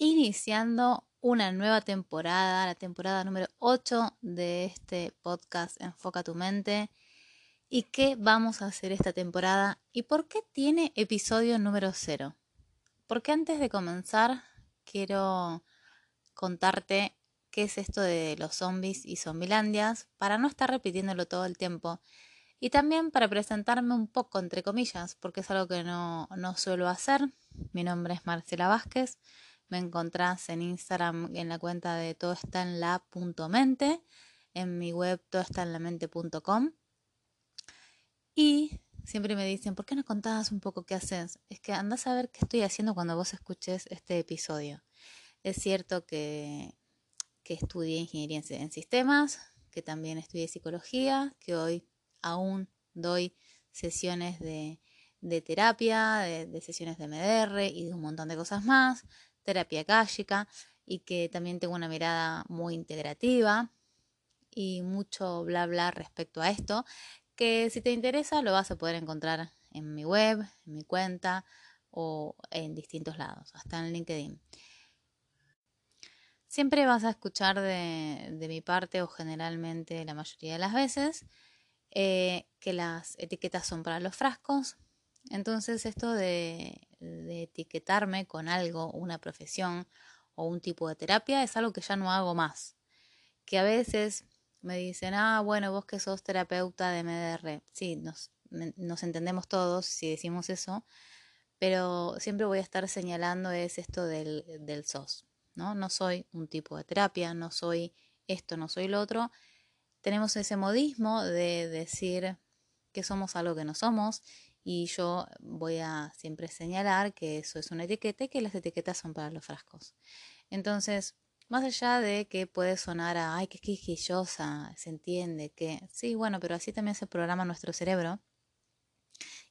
iniciando una nueva temporada, la temporada número 8 de este podcast Enfoca tu mente. ¿Y qué vamos a hacer esta temporada? ¿Y por qué tiene episodio número 0? Porque antes de comenzar quiero contarte qué es esto de los zombies y zombilandias para no estar repitiéndolo todo el tiempo y también para presentarme un poco, entre comillas, porque es algo que no, no suelo hacer. Mi nombre es Marcela Vázquez. Me encontrás en Instagram en la cuenta de todo está en mi web todo está en la mente.com. Y siempre me dicen, ¿por qué no contabas un poco qué haces? Es que andás a ver qué estoy haciendo cuando vos escuches este episodio. Es cierto que, que estudié ingeniería en sistemas, que también estudié psicología, que hoy aún doy sesiones de, terapia, de, sesiones de MDR y de un montón de cosas más, terapia káshica y que también tengo una mirada muy integrativa y mucho bla bla respecto a esto, que si te interesa lo vas a poder encontrar en mi web, en mi cuenta o en distintos lados, hasta en LinkedIn. Siempre vas a escuchar de, mi parte o generalmente la mayoría de las veces eh, que las etiquetas son para los frascos. Entonces esto de, etiquetarme con algo, una profesión o un tipo de terapia es algo que ya no hago más. Que a veces me dicen, ah, bueno, vos que sos terapeuta de MDR. Sí, nos, entendemos todos si decimos eso, pero siempre voy a estar señalando es esto del, del SOS. ¿no? no soy un tipo de terapia, no soy esto, no soy lo otro tenemos ese modismo de decir que somos algo que no somos y yo voy a siempre señalar que eso es una etiqueta y que las etiquetas son para los frascos. Entonces, más allá de que puede sonar a, ay, qué quisquillosa, se entiende que, sí, bueno, pero así también se programa nuestro cerebro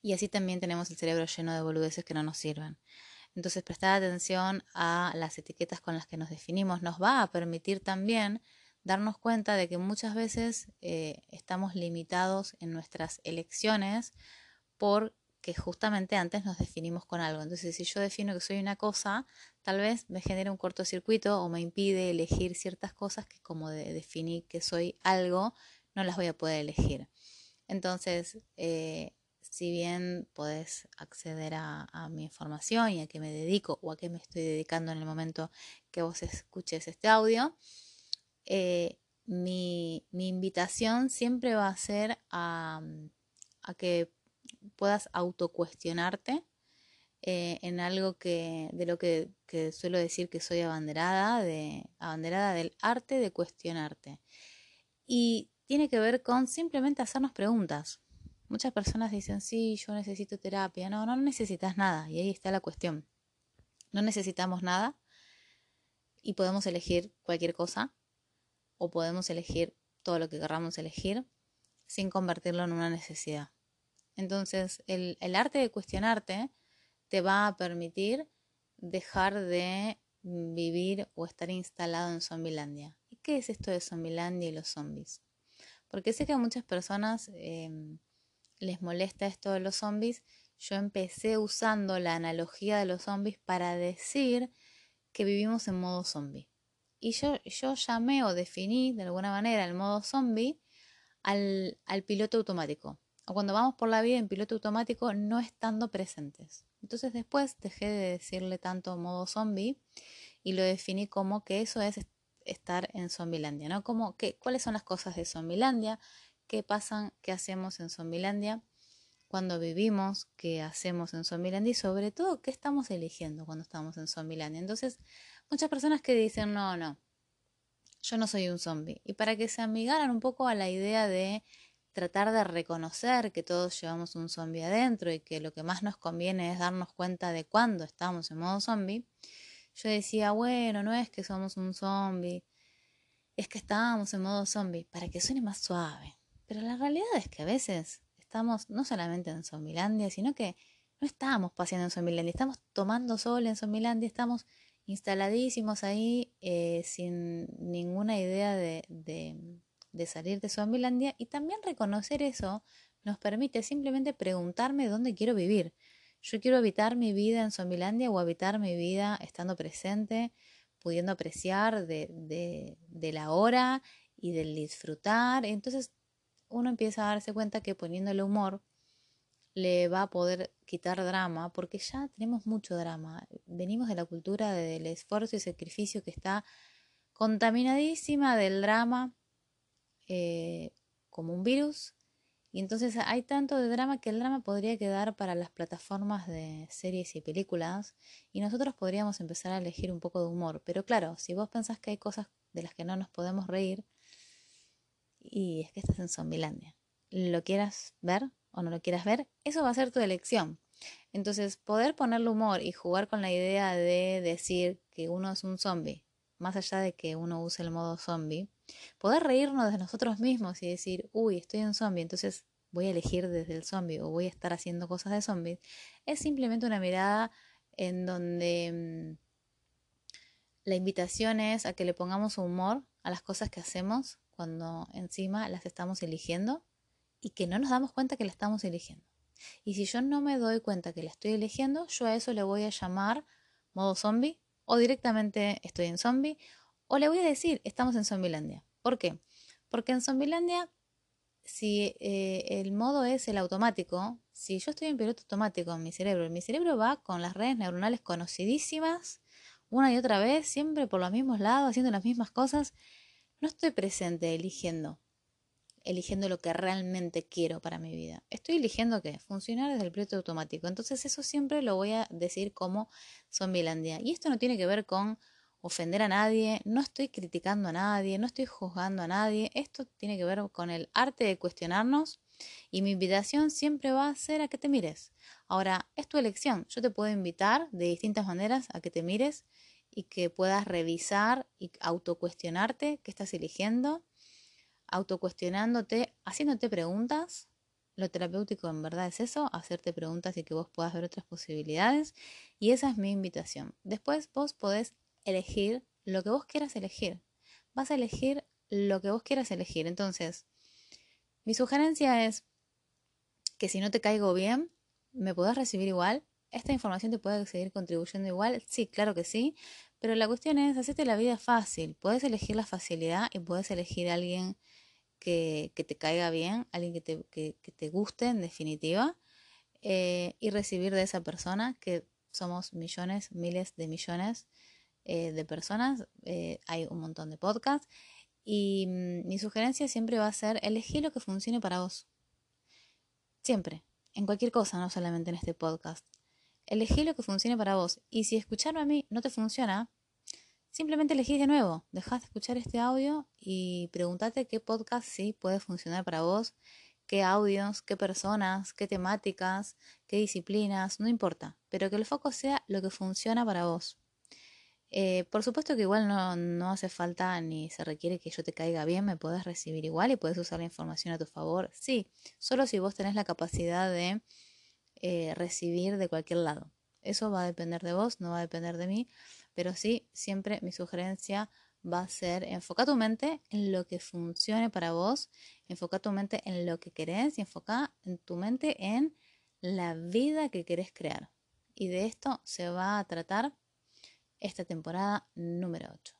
y así también tenemos el cerebro lleno de boludeces que no nos sirven. Entonces, prestar atención a las etiquetas con las que nos definimos nos va a permitir también darnos cuenta de que muchas veces eh, estamos limitados en nuestras elecciones porque justamente antes nos definimos con algo. Entonces, si yo defino que soy una cosa, tal vez me genera un cortocircuito o me impide elegir ciertas cosas que como de definí que soy algo, no las voy a poder elegir. Entonces, eh, si bien podés acceder a, a, mi información y a qué me dedico o a qué me estoy dedicando en el momento que vos escuches este audio, eh, mi, invitación siempre va a ser a, que puedas autocuestionarte eh, en algo que, de lo que, suelo decir que soy abanderada, de, abanderada del arte de cuestionarte. Y tiene que ver con simplemente hacernos preguntas. Muchas personas dicen, sí, yo necesito terapia. No, no necesitas nada. Y ahí está la cuestión. No necesitamos nada y podemos elegir cualquier cosa o podemos elegir todo lo que querramos elegir sin convertirlo en una necesidad. Entonces, el, arte de cuestionarte te va a permitir dejar de vivir o estar instalado en Zombilandia. ¿Y qué es esto de Zombilandia y los zombies? Porque sé que a muchas personas em, les molesta esto de los zombies. Yo empecé usando la analogía de los zombies para decir que vivimos en modo zombie. Y yo, yo llamé o definí de alguna manera el modo zombie al, al piloto automático. O cuando vamos por la vida en piloto automático no estando presentes. Entonces después dejé de decirle tanto modo zombie y lo definí como que eso es estar en Zombilandia, ¿no? Como que, cuáles son las cosas de Zombilandia, qué pasan, qué hacemos en Zombilandia, cuando vivimos, qué hacemos en Zombilandia y sobre todo qué estamos eligiendo cuando estamos en Zombilandia. Entonces, muchas personas que dicen, no, no, yo no soy un zombie. Y para que se amigaran un poco a la idea de tratar de reconocer que todos llevamos un zombie adentro y que lo que más nos conviene es darnos cuenta de cuándo estamos en modo zombie, yo decía, bueno, no es que somos un zombie, es que estábamos en modo zombie, para que suene más suave. Pero la realidad es que a veces estamos no solamente en Zombilandia, sino que no estamos paseando en Zombilandia, estamos tomando sol en Zombilandia, estamos instaladísimos ahí eh, sin ninguna idea de, de, salir de Zombilandia y también reconocer eso nos permite simplemente preguntarme dónde quiero vivir. Yo quiero habitar mi vida en Zombilandia o habitar mi vida estando presente, pudiendo apreciar de, de la hora y del disfrutar. Entonces uno empieza a darse cuenta que poniéndole humor le va a poder quitar drama, porque ya tenemos mucho drama. Venimos de la cultura del esfuerzo y sacrificio que está contaminadísima del drama eh, como un virus. Y entonces hay tanto de drama que el drama podría quedar para las plataformas de series y películas y nosotros podríamos empezar a elegir un poco de humor. Pero claro, si vos pensás que hay cosas de las que no nos podemos reír, y es que estás en Zombilandia. Lo quieras ver o no lo quieras ver, eso va a ser tu elección. Entonces, poder ponerle humor y jugar con la idea de decir que uno es un zombie, más allá de que uno use el modo zombie, poder reírnos de nosotros mismos y decir, uy, estoy un zombie, entonces voy a elegir desde el zombie o voy a estar haciendo cosas de zombies, es simplemente una mirada en donde mm, la invitación es a que le pongamos humor a las cosas que hacemos cuando encima las estamos eligiendo y que no nos damos cuenta que la estamos eligiendo. Y si yo no me doy cuenta que la estoy eligiendo, yo a eso le voy a llamar modo zombie o directamente estoy en zombie o le voy a decir estamos en Zombilandia. ¿Por qué? Porque en Zombilandia, si eh, el modo es el automático, si yo estoy en piloto automático en mi cerebro, mi cerebro va con las redes neuronales conocidísimas una y otra vez, siempre por los mismos lados, haciendo las mismas cosas, no estoy presente eligiendo, eligiendo lo que realmente quiero para mi vida. Estoy eligiendo qué? Funcionar desde el piloto automático. Entonces eso siempre lo voy a decir como Zombilandia. Y esto no tiene que ver con ofender a nadie, no estoy criticando a nadie, no estoy juzgando a nadie. Esto tiene que ver con el arte de cuestionarnos y mi invitación siempre va a ser a que te mires. Ahora, es tu elección. Yo te puedo invitar de distintas maneras a que te mires y que puedas revisar y autocuestionarte qué estás eligiendo, autocuestionándote, haciéndote preguntas. Lo terapéutico en verdad es eso, hacerte preguntas y que vos puedas ver otras posibilidades. Y esa es mi invitación. Después vos podés elegir lo que vos quieras elegir. Vas a elegir lo que vos quieras elegir. Entonces, mi sugerencia es que si no te caigo bien, me podés recibir igual, ¿Esta información te puede seguir contribuyendo igual? Sí, claro que sí. Pero la cuestión es, hacerte la vida fácil. Puedes elegir la facilidad y puedes elegir a alguien que, te caiga bien, alguien que te, que, te guste en definitiva, eh, y recibir de esa persona, que somos millones, miles de millones eh, de personas. Eh, hay un montón de podcasts. Y mm, mi sugerencia siempre va a ser elegir lo que funcione para vos. Siempre. En cualquier cosa, no solamente en este podcast. Elegí lo que funcione para vos. Y si escucharme a mí no te funciona, simplemente elegís de nuevo. Dejás de escuchar este audio y pregúntate qué podcast sí puede funcionar para vos, qué audios, qué personas, qué temáticas, qué disciplinas, no importa. Pero que el foco sea lo que funciona para vos. Eh, por supuesto que igual no, no, hace falta ni se requiere que yo te caiga bien, me puedes recibir igual y puedes usar la información a tu favor. Sí, solo si vos tenés la capacidad de eh, recibir de cualquier lado. Eso va a depender de vos, no va a depender de mí, pero sí, siempre mi sugerencia va a ser enfoca tu mente en lo que funcione para vos, enfoca tu mente en lo que querés y enfoca en tu mente en la vida que querés crear. Y de esto se va a tratar esta temporada número 8.